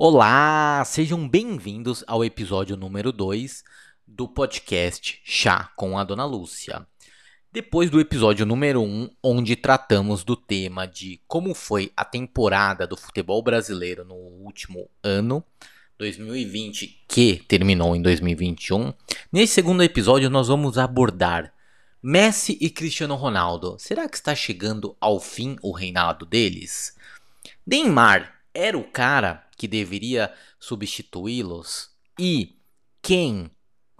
Olá, sejam bem-vindos ao episódio número 2 do podcast Chá com a Dona Lúcia. Depois do episódio número 1, um, onde tratamos do tema de como foi a temporada do futebol brasileiro no último ano, 2020, que terminou em 2021, nesse segundo episódio nós vamos abordar Messi e Cristiano Ronaldo. Será que está chegando ao fim o reinado deles? Neymar era o cara que deveria substituí-los? E quem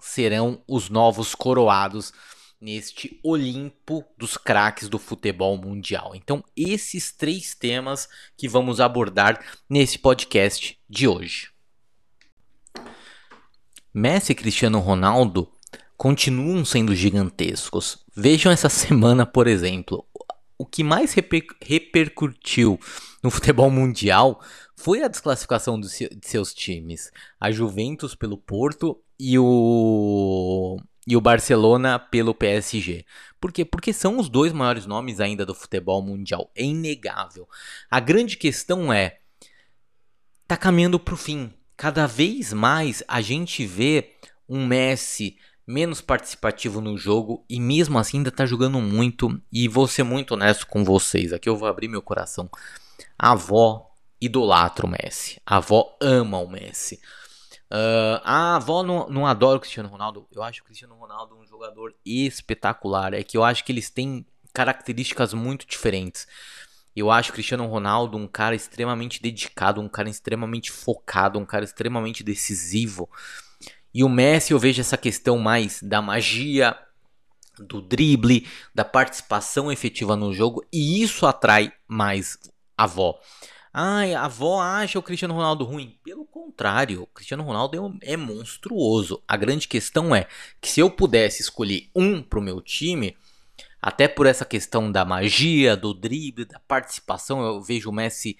serão os novos coroados neste Olimpo dos craques do futebol mundial? Então, esses três temas que vamos abordar nesse podcast de hoje. Messi e Cristiano Ronaldo continuam sendo gigantescos. Vejam essa semana, por exemplo. O que mais reper repercutiu no futebol mundial foi a desclassificação de seus times. A Juventus pelo Porto e o, e o Barcelona pelo PSG. Por quê? Porque são os dois maiores nomes ainda do futebol mundial. É inegável. A grande questão é. Tá caminhando pro fim cada vez mais a gente vê um Messi menos participativo no jogo e mesmo assim ainda tá jogando muito. E vou ser muito honesto com vocês, aqui eu vou abrir meu coração. A avó idolatra o Messi, a avó ama o Messi. Uh, a avó não, não adora o Cristiano Ronaldo. Eu acho o Cristiano Ronaldo um jogador espetacular. É que eu acho que eles têm características muito diferentes. Eu acho o Cristiano Ronaldo um cara extremamente dedicado, um cara extremamente focado, um cara extremamente decisivo. E o Messi eu vejo essa questão mais da magia, do drible, da participação efetiva no jogo, e isso atrai mais a avó. Ai, a avó acha o Cristiano Ronaldo ruim. Pelo contrário, o Cristiano Ronaldo é, é monstruoso. A grande questão é que se eu pudesse escolher um pro meu time, até por essa questão da magia, do drible, da participação, eu vejo o Messi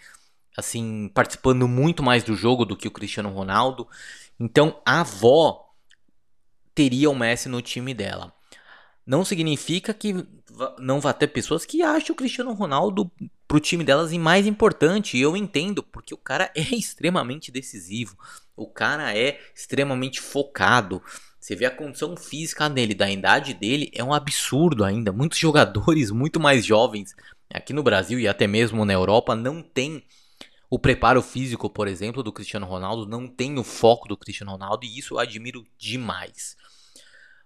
assim participando muito mais do jogo do que o Cristiano Ronaldo. Então a avó teria o Messi no time dela. Não significa que não vá ter pessoas que acham o Cristiano Ronaldo pro time delas mais importante. E eu entendo, porque o cara é extremamente decisivo. O cara é extremamente focado. Você vê a condição física dele, da idade dele, é um absurdo ainda. Muitos jogadores muito mais jovens aqui no Brasil e até mesmo na Europa não tem o preparo físico, por exemplo, do Cristiano Ronaldo, não tem o foco do Cristiano Ronaldo e isso eu admiro demais.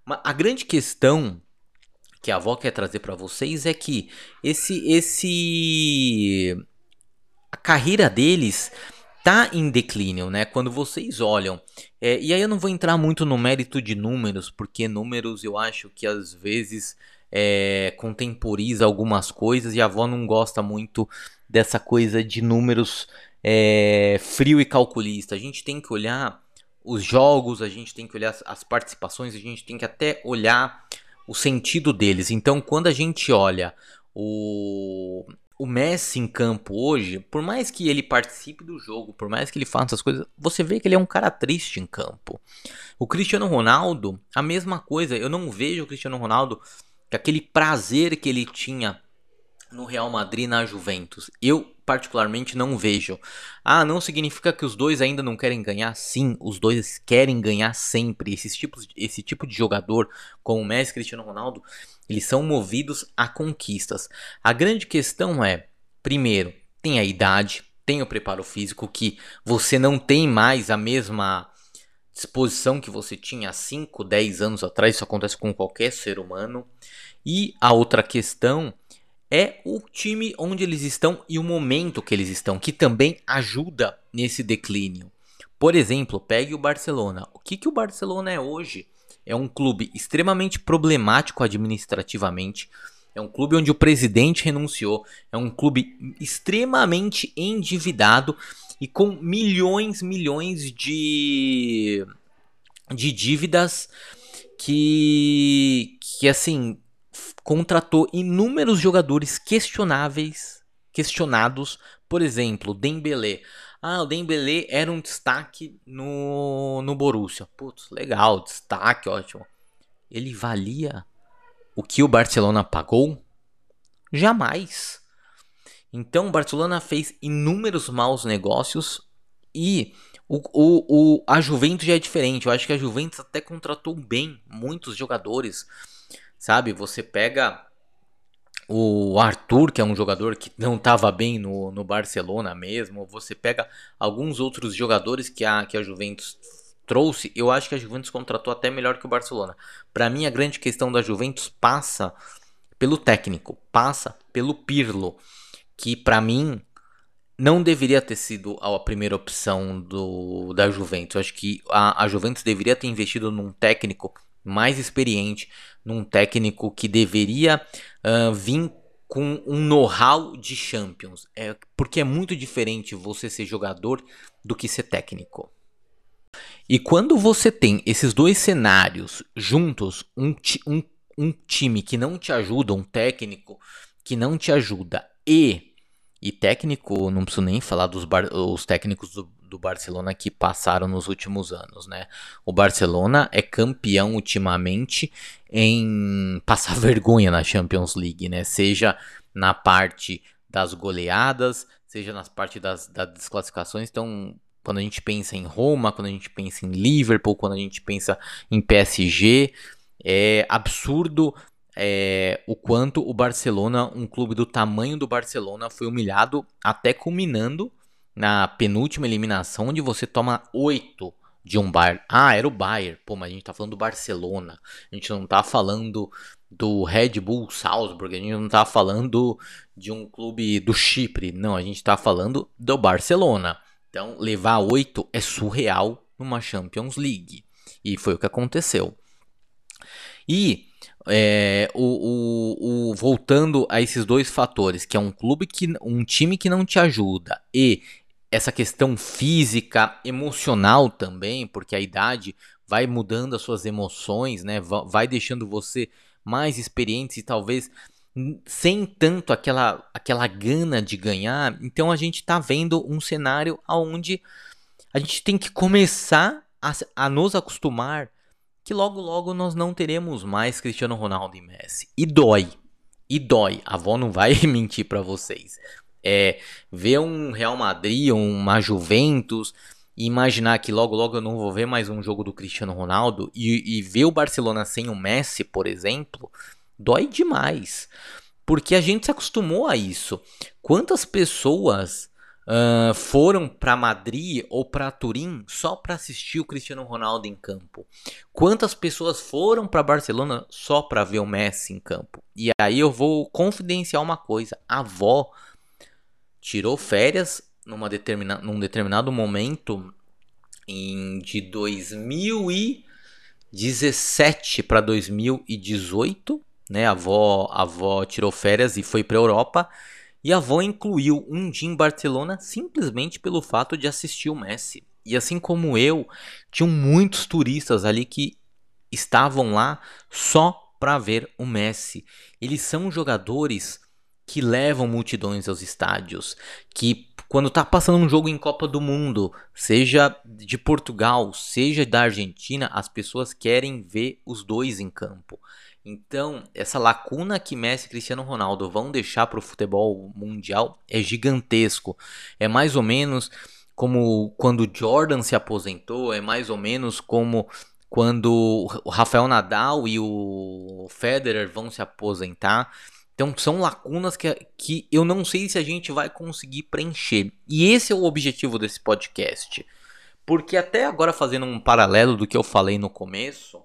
Mas a grande questão que a avó quer trazer para vocês é que esse esse a carreira deles tá em declínio, né? Quando vocês olham, é, e aí eu não vou entrar muito no mérito de números, porque números eu acho que às vezes é, contemporiza algumas coisas e a avó não gosta muito dessa coisa de números é, frio e calculista. A gente tem que olhar os jogos, a gente tem que olhar as participações, a gente tem que até olhar o sentido deles. Então, quando a gente olha o, o Messi em campo hoje, por mais que ele participe do jogo, por mais que ele faça essas coisas, você vê que ele é um cara triste em campo. O Cristiano Ronaldo, a mesma coisa. Eu não vejo o Cristiano Ronaldo aquele prazer que ele tinha no Real Madrid na Juventus. Eu particularmente não vejo. Ah, não significa que os dois ainda não querem ganhar? Sim, os dois querem ganhar sempre. Esses tipos, esse tipo de jogador, como o Messi Cristiano Ronaldo, eles são movidos a conquistas. A grande questão é, primeiro, tem a idade, tem o preparo físico que você não tem mais a mesma disposição que você tinha há 5, 10 anos atrás, isso acontece com qualquer ser humano. E a outra questão é o time onde eles estão e o momento que eles estão, que também ajuda nesse declínio. Por exemplo, pegue o Barcelona. O que, que o Barcelona é hoje? É um clube extremamente problemático administrativamente. É um clube onde o presidente renunciou. É um clube extremamente endividado e com milhões, milhões de, de dívidas que, que assim contratou inúmeros jogadores questionáveis, questionados, por exemplo, Dembélé. Ah, o Dembélé era um destaque no, no Borussia. Putz, legal, destaque, ótimo. Ele valia o que o Barcelona pagou? Jamais. Então o Barcelona fez inúmeros maus negócios E o, o, o, a Juventus já é diferente. Eu acho que a Juventus até contratou bem muitos jogadores. Sabe? Você pega o Arthur, que é um jogador que não estava bem no, no Barcelona mesmo. Você pega alguns outros jogadores que a, que a Juventus trouxe. Eu acho que a Juventus contratou até melhor que o Barcelona. Para mim, a grande questão da Juventus passa pelo técnico, passa pelo Pirlo, que para mim não deveria ter sido a primeira opção do, da Juventus. Eu acho que a, a Juventus deveria ter investido num técnico mais experiente, num técnico que deveria uh, vir com um know-how de Champions. É, porque é muito diferente você ser jogador do que ser técnico. E quando você tem esses dois cenários juntos, um, um, um time que não te ajuda, um técnico que não te ajuda e e técnico, não preciso nem falar dos bar, os técnicos do, do, Barcelona que passaram nos últimos anos, né? O Barcelona é campeão ultimamente em passar vergonha na Champions League, né? Seja na parte das goleadas, seja na parte das, das desclassificações. Então, quando a gente pensa em Roma, quando a gente pensa em Liverpool, quando a gente pensa em PSG, é absurdo é, o quanto o Barcelona, um clube do tamanho do Barcelona, foi humilhado, até culminando na penúltima eliminação, onde você toma 8 de um Bayern. Ah, era o Bayern. Pô, mas a gente tá falando do Barcelona. A gente não tá falando do Red Bull Salzburg. A gente não tá falando de um clube do Chipre. Não, a gente tá falando do Barcelona. Então, levar 8 é surreal numa Champions League. E foi o que aconteceu. E é, o, o, o, voltando a esses dois fatores, que é um clube que. um time que não te ajuda e essa questão física, emocional também, porque a idade vai mudando as suas emoções, né? Vai deixando você mais experiente e talvez sem tanto aquela, aquela gana de ganhar. Então a gente está vendo um cenário onde a gente tem que começar a, a nos acostumar que logo logo nós não teremos mais Cristiano Ronaldo e Messi. E dói. E dói. A avó não vai mentir para vocês. É ver um Real Madrid, uma Juventus e imaginar que logo logo eu não vou ver mais um jogo do Cristiano Ronaldo e, e ver o Barcelona sem o Messi, por exemplo, dói demais. Porque a gente se acostumou a isso. Quantas pessoas uh, foram para Madrid ou para Turim só para assistir o Cristiano Ronaldo em campo? Quantas pessoas foram para Barcelona só para ver o Messi em campo? E aí eu vou confidenciar uma coisa: a avó tirou férias numa determina, num determinado momento em, de 2017 para 2018, né? A avó, a avó tirou férias e foi para Europa. E a avó incluiu um dia em Barcelona simplesmente pelo fato de assistir o Messi. E assim como eu, tinham muitos turistas ali que estavam lá só para ver o Messi. Eles são jogadores que levam multidões aos estádios, que quando tá passando um jogo em Copa do Mundo, seja de Portugal, seja da Argentina, as pessoas querem ver os dois em campo. Então, essa lacuna que Messi e Cristiano Ronaldo vão deixar para o futebol mundial é gigantesco. É mais ou menos como quando Jordan se aposentou, é mais ou menos como quando o Rafael Nadal e o Federer vão se aposentar. Então são lacunas que, que eu não sei se a gente vai conseguir preencher. E esse é o objetivo desse podcast. Porque até agora fazendo um paralelo do que eu falei no começo,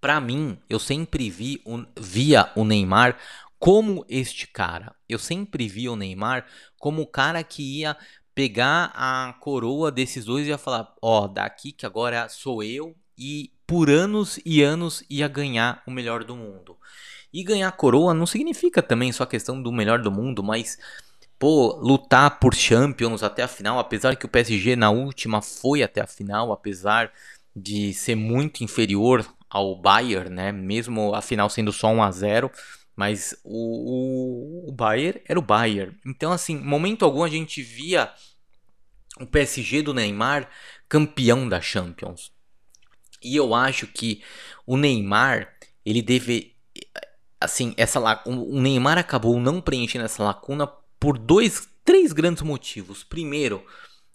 para mim, eu sempre vi o, via o Neymar como este cara. Eu sempre vi o Neymar como o cara que ia pegar a coroa desses dois e ia falar: Ó, oh, daqui que agora sou eu, e por anos e anos ia ganhar o melhor do mundo. E ganhar coroa não significa também só a questão do melhor do mundo, mas pô, lutar por Champions até a final, apesar que o PSG na última foi até a final, apesar de ser muito inferior ao Bayern, né? Mesmo a final sendo só 1 a 0, mas o, o, o Bayern era o Bayern. Então assim, momento algum a gente via o PSG do Neymar campeão da Champions. E eu acho que o Neymar, ele deve assim, essa o Neymar acabou não preenchendo essa lacuna por dois, três grandes motivos. Primeiro,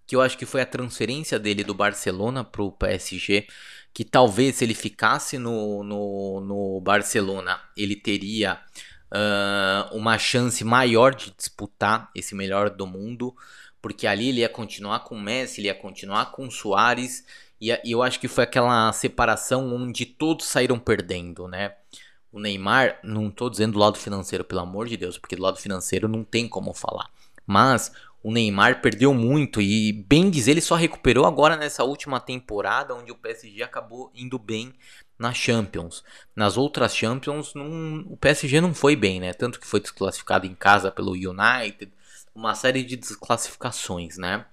que eu acho que foi a transferência dele do Barcelona para o PSG, que talvez se ele ficasse no, no, no Barcelona, ele teria uh, uma chance maior de disputar esse melhor do mundo, porque ali ele ia continuar com Messi, ele ia continuar com Soares, e, e eu acho que foi aquela separação onde todos saíram perdendo, né? O Neymar, não estou dizendo do lado financeiro, pelo amor de Deus, porque do lado financeiro não tem como falar. Mas o Neymar perdeu muito e, bem dizer, ele só recuperou agora nessa última temporada, onde o PSG acabou indo bem na Champions. Nas outras Champions, não, o PSG não foi bem, né? Tanto que foi desclassificado em casa pelo United, uma série de desclassificações, né?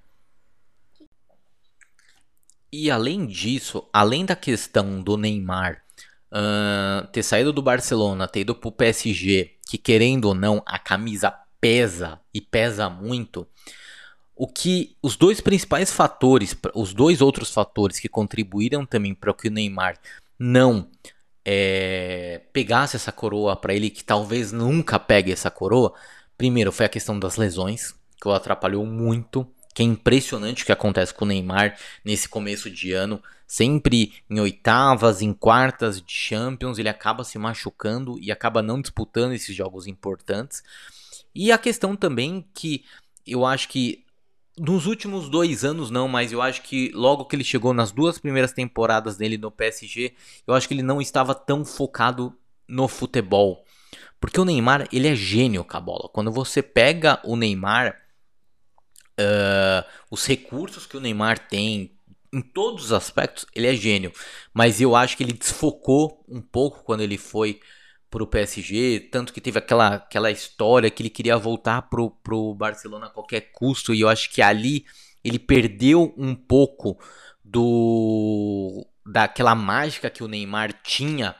E além disso, além da questão do Neymar uh, ter saído do Barcelona, ter ido pro PSG, que querendo ou não, a camisa pesa e pesa muito. O que os dois principais fatores, os dois outros fatores que contribuíram também para que o Neymar não é, pegasse essa coroa para ele, que talvez nunca pegue essa coroa, primeiro foi a questão das lesões, que o atrapalhou muito que é impressionante o que acontece com o Neymar nesse começo de ano. Sempre em oitavas, em quartas de Champions, ele acaba se machucando e acaba não disputando esses jogos importantes. E a questão também que eu acho que nos últimos dois anos não, mas eu acho que logo que ele chegou nas duas primeiras temporadas dele no PSG, eu acho que ele não estava tão focado no futebol. Porque o Neymar, ele é gênio com a bola. Quando você pega o Neymar, uh, os recursos que o Neymar tem, em todos os aspectos, ele é gênio. Mas eu acho que ele desfocou um pouco quando ele foi pro PSG, tanto que teve aquela, aquela história que ele queria voltar pro, pro Barcelona a qualquer custo, e eu acho que ali ele perdeu um pouco do daquela mágica que o Neymar tinha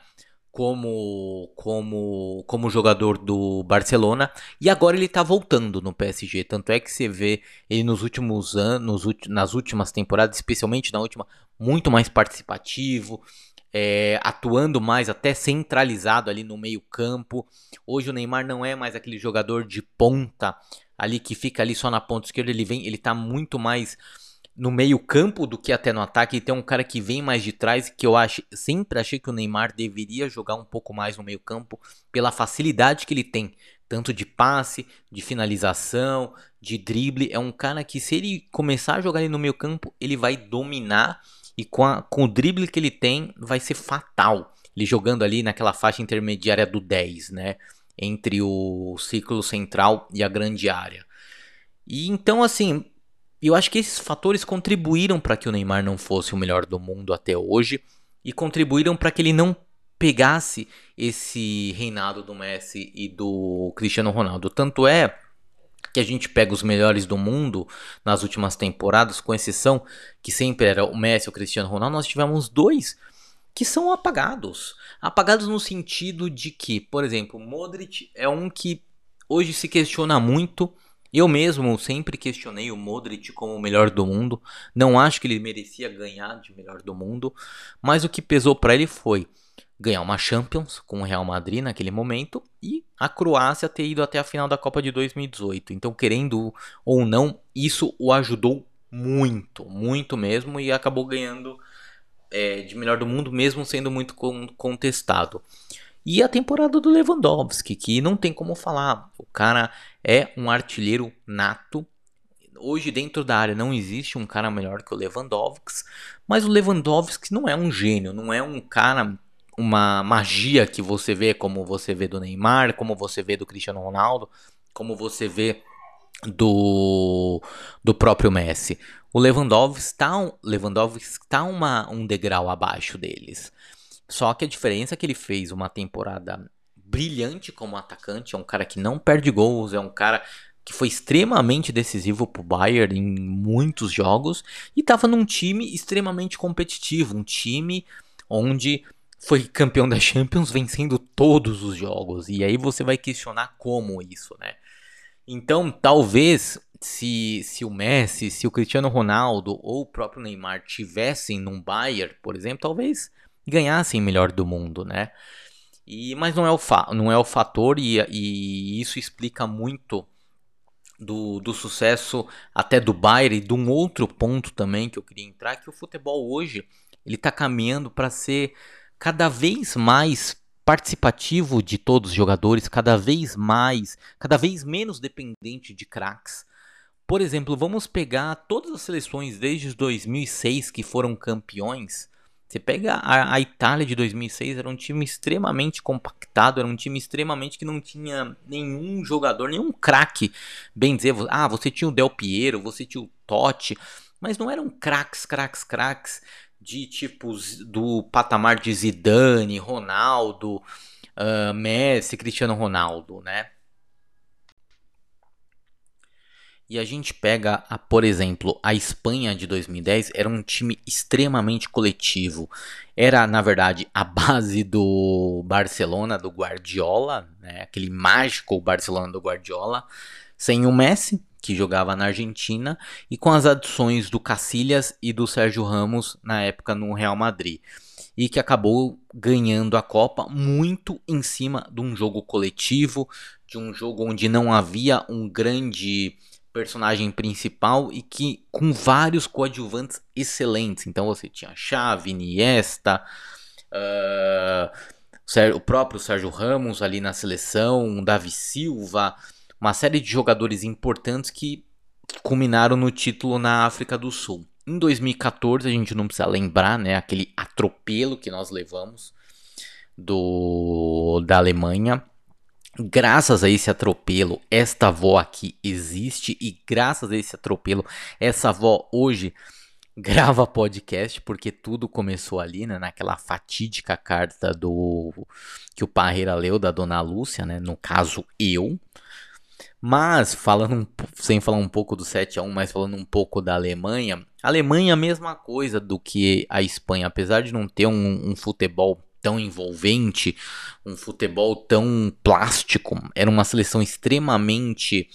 como como como jogador do Barcelona. E agora ele tá voltando no PSG, tanto é que você vê ele nos últimos anos, nas últimas temporadas, especialmente na última, muito mais participativo, é, atuando mais, até centralizado ali no meio campo. Hoje o Neymar não é mais aquele jogador de ponta ali que fica ali só na ponta esquerda, ele vem, ele tá muito mais no meio-campo do que até no ataque. E tem um cara que vem mais de trás, que eu acho, sempre achei que o Neymar deveria jogar um pouco mais no meio-campo pela facilidade que ele tem, tanto de passe, de finalização, de drible. É um cara que se ele começar a jogar ali no meio-campo, ele vai dominar e com, a, com o drible que ele tem, vai ser fatal. Ele jogando ali naquela faixa intermediária do 10, né? Entre o ciclo central e a grande área. E então, assim, e eu acho que esses fatores contribuíram para que o Neymar não fosse o melhor do mundo até hoje e contribuíram para que ele não pegasse esse reinado do Messi e do Cristiano Ronaldo. Tanto é que a gente pega os melhores do mundo nas últimas temporadas, com exceção que sempre era o Messi e o Cristiano Ronaldo, nós tivemos dois que são apagados. Apagados no sentido de que, por exemplo, Modric é um que hoje se questiona muito eu mesmo sempre questionei o Modric como o melhor do mundo. Não acho que ele merecia ganhar de melhor do mundo, mas o que pesou para ele foi ganhar uma Champions com o Real Madrid naquele momento e a Croácia ter ido até a final da Copa de 2018. Então, querendo ou não, isso o ajudou muito, muito mesmo e acabou ganhando é, de melhor do mundo, mesmo sendo muito contestado. E a temporada do Lewandowski, que não tem como falar. O cara é um artilheiro nato. Hoje, dentro da área, não existe um cara melhor que o Lewandowski. Mas o Lewandowski não é um gênio, não é um cara, uma magia que você vê, como você vê do Neymar, como você vê do Cristiano Ronaldo, como você vê do, do próprio Messi. O Lewandowski está Lewandowski tá uma, um degrau abaixo deles. Só que a diferença é que ele fez uma temporada brilhante como atacante, é um cara que não perde gols, é um cara que foi extremamente decisivo para o Bayern em muitos jogos e estava num time extremamente competitivo, um time onde foi campeão da Champions vencendo todos os jogos. E aí você vai questionar como isso, né? Então, talvez se, se o Messi, se o Cristiano Ronaldo ou o próprio Neymar tivessem num Bayern, por exemplo, talvez ganhassem melhor do mundo, né? E, mas não é o, fa não é o fator e, e isso explica muito do, do sucesso até do Bayern e de um outro ponto também que eu queria entrar, que o futebol hoje ele está caminhando para ser cada vez mais participativo de todos os jogadores, cada vez mais, cada vez menos dependente de craques. Por exemplo, vamos pegar todas as seleções desde 2006 que foram campeões. Você pega a, a, Itália de 2006, era um time extremamente compactado, era um time extremamente que não tinha nenhum jogador, nenhum craque, bem dizer. Ah, você tinha o Del Piero, você tinha o Totti, mas não eram craques, craques, craques de tipos do patamar de Zidane, Ronaldo, uh, Messi, Cristiano Ronaldo, né? E a gente pega, a, por exemplo, a Espanha de 2010 era um time extremamente coletivo. Era, na verdade, a base do Barcelona, do Guardiola, né? aquele mágico Barcelona do Guardiola, sem o Messi, que jogava na Argentina, e com as adições do Cacilhas e do Sérgio Ramos na época no Real Madrid. E que acabou ganhando a Copa muito em cima de um jogo coletivo, de um jogo onde não havia um grande personagem principal e que com vários coadjuvantes excelentes. Então você tinha Xavi, Iniesta, uh, o próprio Sérgio Ramos ali na seleção, Davi Silva, uma série de jogadores importantes que culminaram no título na África do Sul. Em 2014, a gente não precisa lembrar, né, aquele atropelo que nós levamos do da Alemanha. Graças a esse atropelo, esta avó aqui existe e graças a esse atropelo, essa avó hoje grava podcast porque tudo começou ali, né, naquela fatídica carta do que o Parreira leu da Dona Lúcia, né, no caso eu. Mas, falando sem falar um pouco do 7 a 1 mas falando um pouco da Alemanha, a Alemanha é a mesma coisa do que a Espanha, apesar de não ter um, um futebol tão envolvente, um futebol tão plástico, era uma seleção extremamente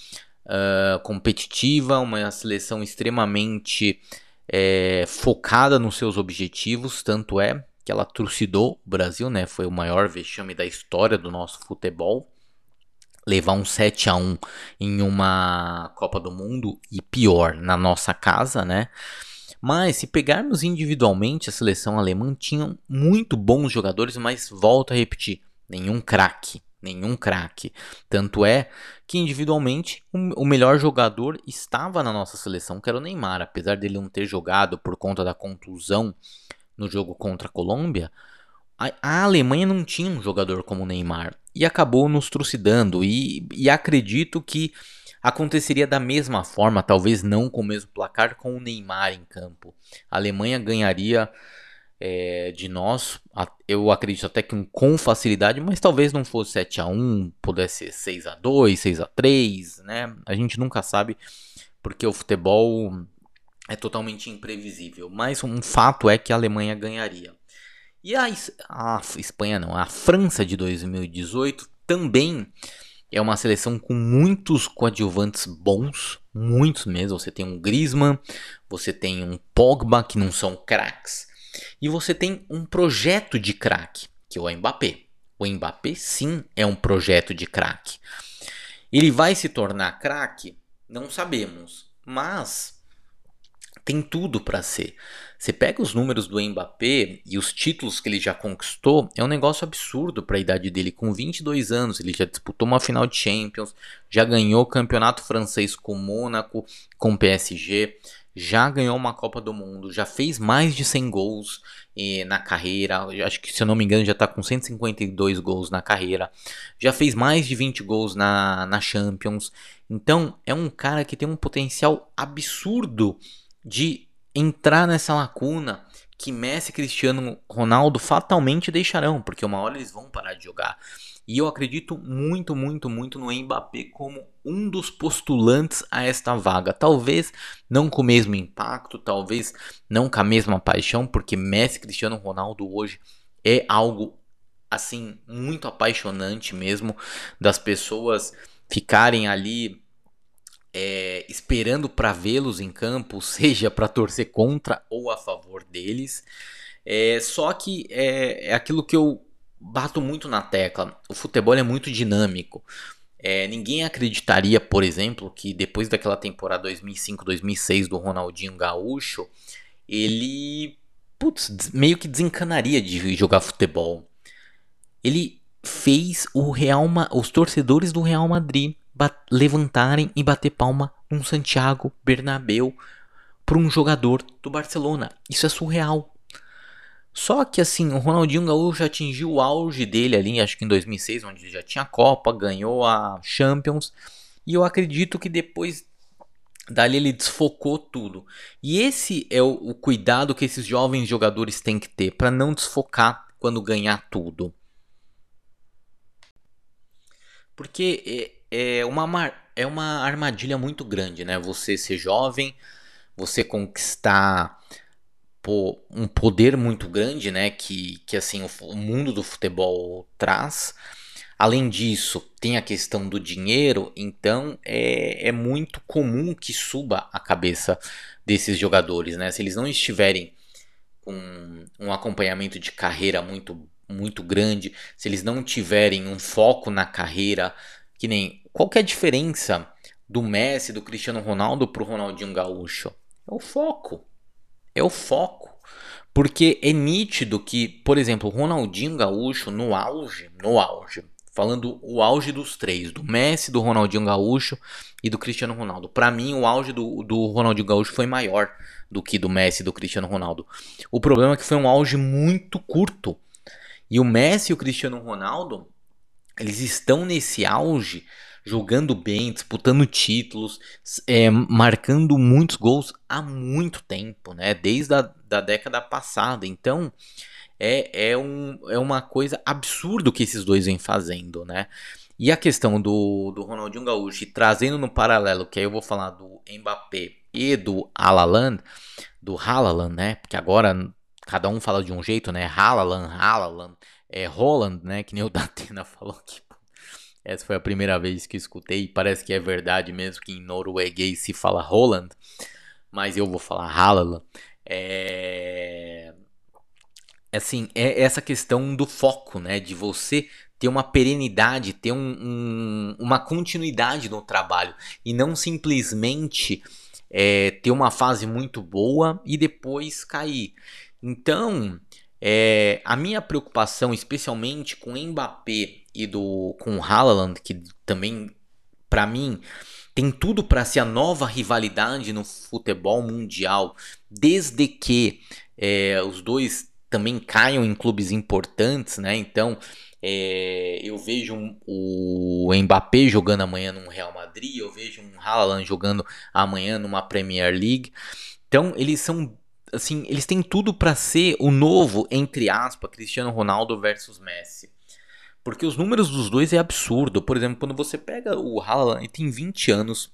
uh, competitiva, uma seleção extremamente é, focada nos seus objetivos, tanto é que ela trucidou o Brasil, né? Foi o maior vexame da história do nosso futebol levar um 7 a 1 em uma Copa do Mundo e pior na nossa casa, né? Mas se pegarmos individualmente, a seleção alemã tinha muito bons jogadores, mas volto a repetir, nenhum craque, nenhum craque. Tanto é que individualmente o melhor jogador estava na nossa seleção, que era o Neymar, apesar dele não ter jogado por conta da contusão no jogo contra a Colômbia. A, Alemanha não tinha um jogador como o Neymar e acabou nos trucidando. E, e acredito que aconteceria da mesma forma, talvez não com o mesmo placar, com o Neymar em campo. A Alemanha ganharia é, de nós, eu acredito até que com facilidade, mas talvez não fosse 7 a 1 pudesse ser 6 a 2 6 a 3 né? A gente nunca sabe, porque o futebol é totalmente imprevisível. Mas um fato é que a Alemanha ganharia. E a, a Espanha não, a França de 2018 também é uma seleção com muitos coadjuvantes bons, muitos mesmo. Você tem um Griezmann, você tem um Pogba que não são craques, e você tem um projeto de craque, que é o Mbappé. O Mbappé sim é um projeto de craque. Ele vai se tornar craque? Não sabemos, mas tem tudo para ser. Você pega os números do Mbappé e os títulos que ele já conquistou, é um negócio absurdo para a idade dele. Com 22 anos, ele já disputou uma final de Champions, já ganhou o campeonato francês com Mônaco, com PSG, já ganhou uma Copa do Mundo, já fez mais de 100 gols eh, na carreira. Acho que, se eu não me engano, já está com 152 gols na carreira. Já fez mais de 20 gols na, na Champions. Então, é um cara que tem um potencial absurdo de entrar nessa lacuna que Messi e Cristiano Ronaldo fatalmente deixarão, porque uma hora eles vão parar de jogar. E eu acredito muito, muito, muito no Mbappé como um dos postulantes a esta vaga. Talvez não com o mesmo impacto, talvez não com a mesma paixão, porque Messi e Cristiano Ronaldo hoje é algo assim muito apaixonante mesmo das pessoas ficarem ali é, esperando para vê-los em campo, seja para torcer contra ou a favor deles. É, só que é, é aquilo que eu bato muito na tecla. O futebol é muito dinâmico. É, ninguém acreditaria, por exemplo, que depois daquela temporada 2005-2006 do Ronaldinho Gaúcho, ele putz, meio que desencanaria de jogar futebol. Ele fez o Real Ma os torcedores do Real Madrid levantarem e bater palma num Santiago Bernabéu para um jogador do Barcelona. Isso é surreal. Só que assim, o Ronaldinho Gaúcho atingiu o auge dele ali, acho que em 2006, onde ele já tinha a Copa, ganhou a Champions. E eu acredito que depois dali ele desfocou tudo. E esse é o, o cuidado que esses jovens jogadores têm que ter para não desfocar quando ganhar tudo. Porque é, uma, é uma armadilha muito grande, né? Você ser jovem, você conquistar pô, um poder muito grande, né? Que, que assim o, o mundo do futebol traz. Além disso, tem a questão do dinheiro, então é, é muito comum que suba a cabeça desses jogadores, né? Se eles não estiverem com um acompanhamento de carreira muito muito grande, se eles não tiverem um foco na carreira, que nem qual que é a diferença do Messi, do Cristiano Ronaldo pro Ronaldinho Gaúcho? É o foco. É o foco. Porque é nítido que, por exemplo, o Ronaldinho Gaúcho no auge, no auge, falando o auge dos três, do Messi, do Ronaldinho Gaúcho e do Cristiano Ronaldo. Para mim, o auge do, do Ronaldinho Gaúcho foi maior do que do Messi e do Cristiano Ronaldo. O problema é que foi um auge muito curto. E o Messi e o Cristiano Ronaldo, eles estão nesse auge jogando bem, disputando títulos, é, marcando muitos gols há muito tempo, né? Desde a da década passada. Então é, é, um, é uma coisa absurda que esses dois vêm fazendo, né? E a questão do, do Ronaldinho Gaúcho, trazendo no paralelo, que aí eu vou falar do Mbappé e do Haaland, do Haaland, né? Porque agora cada um fala de um jeito, né? Haaland, Haaland, é Holland, né? Que nem o Datena falou aqui. Essa foi a primeira vez que escutei e parece que é verdade mesmo que em norueguês se fala Holland, mas eu vou falar Haaland. É assim, é essa questão do foco, né? De você ter uma perenidade, ter um, um, uma continuidade no trabalho e não simplesmente é, ter uma fase muito boa e depois cair. Então, é, a minha preocupação, especialmente com o Mbappé e do com Haaland, que também para mim tem tudo para ser a nova rivalidade no futebol mundial, desde que é, os dois também caiam em clubes importantes, né? Então é, eu vejo o Mbappé jogando amanhã no Real Madrid, eu vejo um Haaland jogando amanhã numa Premier League. Então eles são assim, eles têm tudo para ser o novo, entre aspas, Cristiano Ronaldo versus Messi. Porque os números dos dois é absurdo. Por exemplo, quando você pega o Haaland, ele tem 20 anos,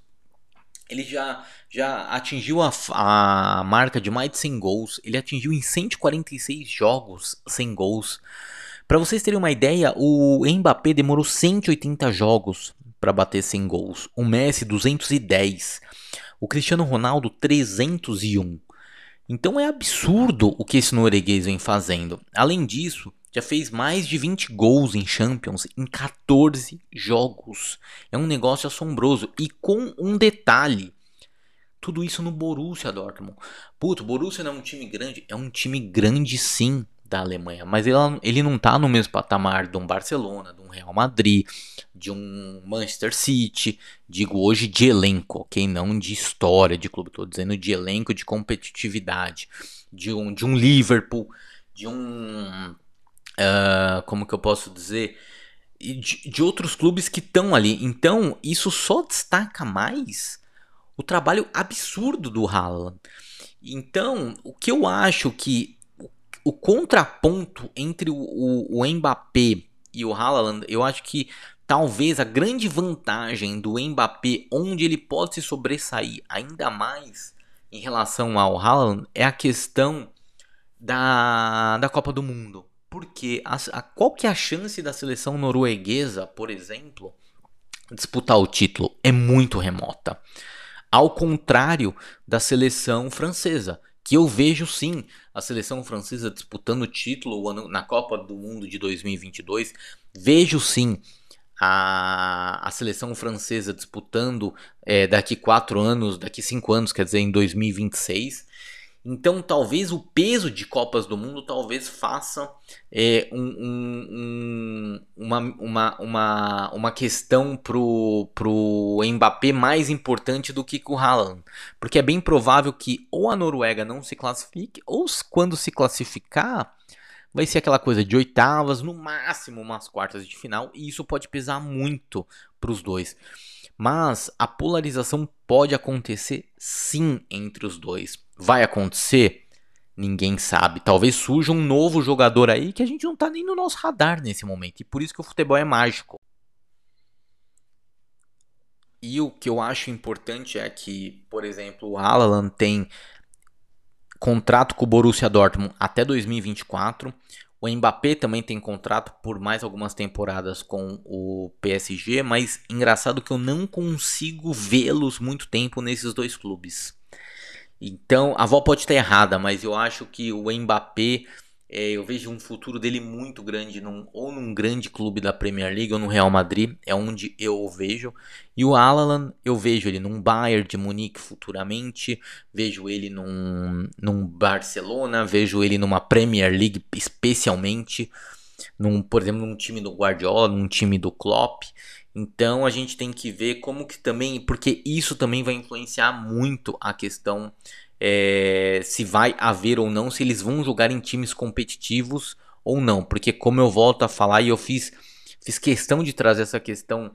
ele já, já atingiu a, a marca de mais de 100 gols. Ele atingiu em 146 jogos 100 gols. Para vocês terem uma ideia, o Mbappé demorou 180 jogos para bater 100 gols. O Messi 210. O Cristiano Ronaldo 301. Então é absurdo o que esse norueguês vem fazendo. Além disso, já fez mais de 20 gols em Champions em 14 jogos. É um negócio assombroso. E com um detalhe: tudo isso no Borussia Dortmund. Puto, Borussia não é um time grande? É um time grande sim da Alemanha, mas ele, ele não tá no mesmo patamar de um Barcelona, de um Real Madrid, de um Manchester City, digo hoje de elenco, ok? Não de história de clube, estou dizendo de elenco, de competitividade, de um, de um Liverpool, de um. Uh, como que eu posso dizer? De, de outros clubes que estão ali. Então, isso só destaca mais o trabalho absurdo do Haaland. Então, o que eu acho que o contraponto entre o, o, o Mbappé e o Haaland, eu acho que talvez a grande vantagem do Mbappé, onde ele pode se sobressair ainda mais em relação ao Haaland, é a questão da, da Copa do Mundo. Porque a, a, qual que é a chance da seleção norueguesa, por exemplo, disputar o título? É muito remota. Ao contrário da seleção francesa, que eu vejo sim a seleção francesa disputando o título na Copa do Mundo de 2022. Vejo sim a, a seleção francesa disputando é, daqui quatro anos, daqui cinco anos, quer dizer, em 2026. Então, talvez o peso de Copas do Mundo talvez faça é, um, um, um, uma, uma, uma, uma questão pro, pro Mbappé mais importante do que o Haaland. Porque é bem provável que ou a Noruega não se classifique, ou quando se classificar, vai ser aquela coisa de oitavas, no máximo umas quartas de final, e isso pode pesar muito para os dois. Mas a polarização pode acontecer sim entre os dois. Vai acontecer? Ninguém sabe. Talvez surja um novo jogador aí que a gente não tá nem no nosso radar nesse momento. E por isso que o futebol é mágico. E o que eu acho importante é que, por exemplo, o Haaland tem contrato com o Borussia Dortmund até 2024. O Mbappé também tem contrato por mais algumas temporadas com o PSG, mas engraçado que eu não consigo vê-los muito tempo nesses dois clubes. Então, a avó pode estar errada, mas eu acho que o Mbappé é, eu vejo um futuro dele muito grande, num, ou num grande clube da Premier League ou no Real Madrid, é onde eu o vejo. E o Alalan, eu vejo ele num Bayern de Munique futuramente, vejo ele num, num Barcelona, vejo ele numa Premier League especialmente, num, por exemplo, num time do Guardiola, num time do Klopp. Então a gente tem que ver como que também, porque isso também vai influenciar muito a questão é, se vai haver ou não, se eles vão jogar em times competitivos ou não. Porque, como eu volto a falar, e eu fiz, fiz questão de trazer essa questão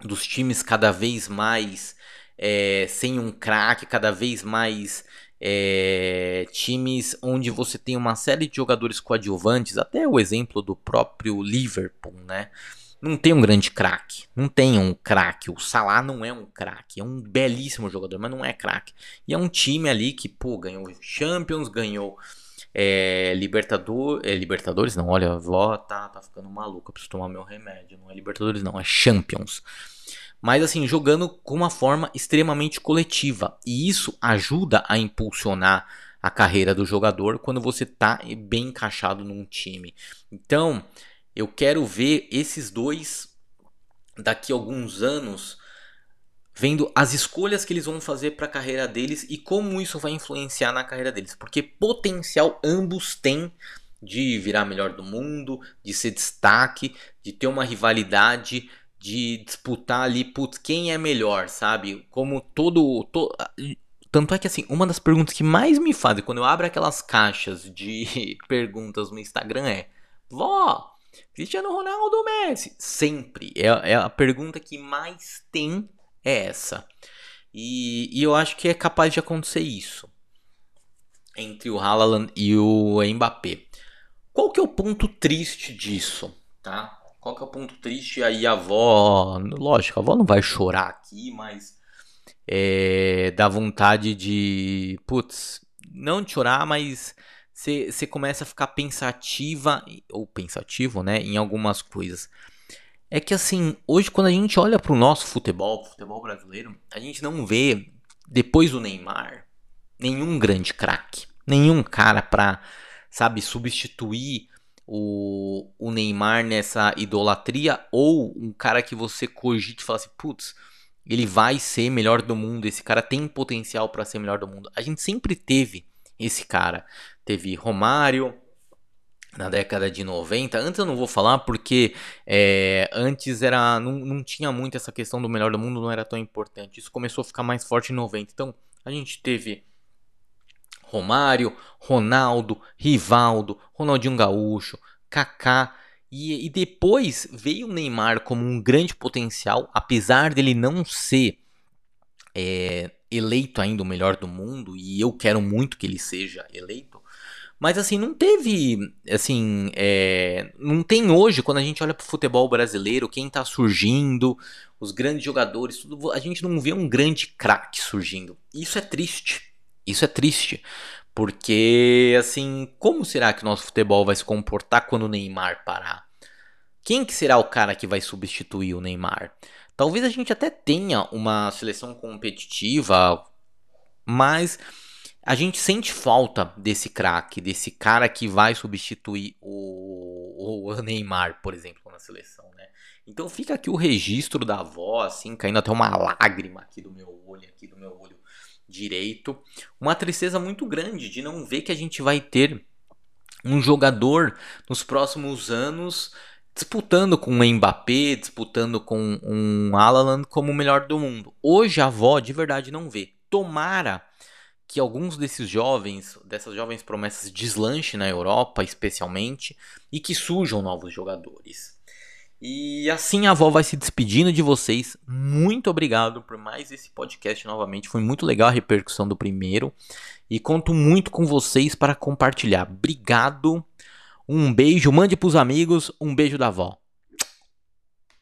dos times cada vez mais é, sem um craque, cada vez mais é, times onde você tem uma série de jogadores coadjuvantes, até o exemplo do próprio Liverpool, né? Não tem um grande craque. Não tem um craque. O Salah não é um craque. É um belíssimo jogador, mas não é craque. E é um time ali que, pô, ganhou Champions, ganhou é, Libertador, é, Libertadores. Não, olha, a avó tá, tá ficando maluca. Preciso tomar meu remédio. Não é Libertadores, não. É Champions. Mas assim, jogando com uma forma extremamente coletiva. E isso ajuda a impulsionar a carreira do jogador quando você tá bem encaixado num time. Então, eu quero ver esses dois daqui a alguns anos vendo as escolhas que eles vão fazer para a carreira deles e como isso vai influenciar na carreira deles, porque potencial ambos têm de virar melhor do mundo, de ser destaque, de ter uma rivalidade, de disputar ali, putz, quem é melhor, sabe? Como todo, to... tanto é que assim, uma das perguntas que mais me fazem quando eu abro aquelas caixas de perguntas no Instagram é: "Vó, Cristiano Ronaldo ou Messi? Sempre. É, é, a pergunta que mais tem é essa. E, e, eu acho que é capaz de acontecer isso entre o Haaland e o Mbappé. Qual que é o ponto triste disso, tá? Qual que é o ponto triste? Aí a avó, lógico, a avó não vai chorar aqui, mas é, dá vontade de, putz, não de chorar, mas você começa a ficar pensativa, ou pensativo, né, em algumas coisas. É que assim, hoje quando a gente olha para o nosso futebol, futebol brasileiro, a gente não vê, depois do Neymar, nenhum grande craque, nenhum cara para, sabe, substituir o, o Neymar nessa idolatria, ou um cara que você cogite e fala assim, putz, ele vai ser melhor do mundo, esse cara tem potencial para ser melhor do mundo. A gente sempre teve esse cara. Teve Romário na década de 90. Antes eu não vou falar porque é, antes era não, não tinha muito essa questão do melhor do mundo, não era tão importante. Isso começou a ficar mais forte em 90. Então a gente teve Romário, Ronaldo, Rivaldo, Ronaldinho Gaúcho, Kaká. E, e depois veio o Neymar como um grande potencial, apesar dele não ser é, eleito ainda o melhor do mundo, e eu quero muito que ele seja eleito. Mas assim, não teve. Assim, é, não tem hoje, quando a gente olha pro futebol brasileiro, quem tá surgindo, os grandes jogadores, tudo, a gente não vê um grande craque surgindo. Isso é triste. Isso é triste. Porque, assim, como será que o nosso futebol vai se comportar quando o Neymar parar? Quem que será o cara que vai substituir o Neymar? Talvez a gente até tenha uma seleção competitiva, mas a gente sente falta desse craque, desse cara que vai substituir o, o Neymar, por exemplo, na seleção, né? Então fica aqui o registro da avó, assim, caindo até uma lágrima aqui do meu olho, aqui do meu olho direito. Uma tristeza muito grande de não ver que a gente vai ter um jogador nos próximos anos disputando com o Mbappé, disputando com um Haaland como o melhor do mundo. Hoje a avó de verdade não vê. Tomara que alguns desses jovens, dessas jovens promessas deslanche na Europa, especialmente, e que surjam novos jogadores. E assim a avó vai se despedindo de vocês. Muito obrigado por mais esse podcast novamente. Foi muito legal a repercussão do primeiro. E conto muito com vocês para compartilhar. Obrigado. Um beijo. Mande para os amigos. Um beijo da avó.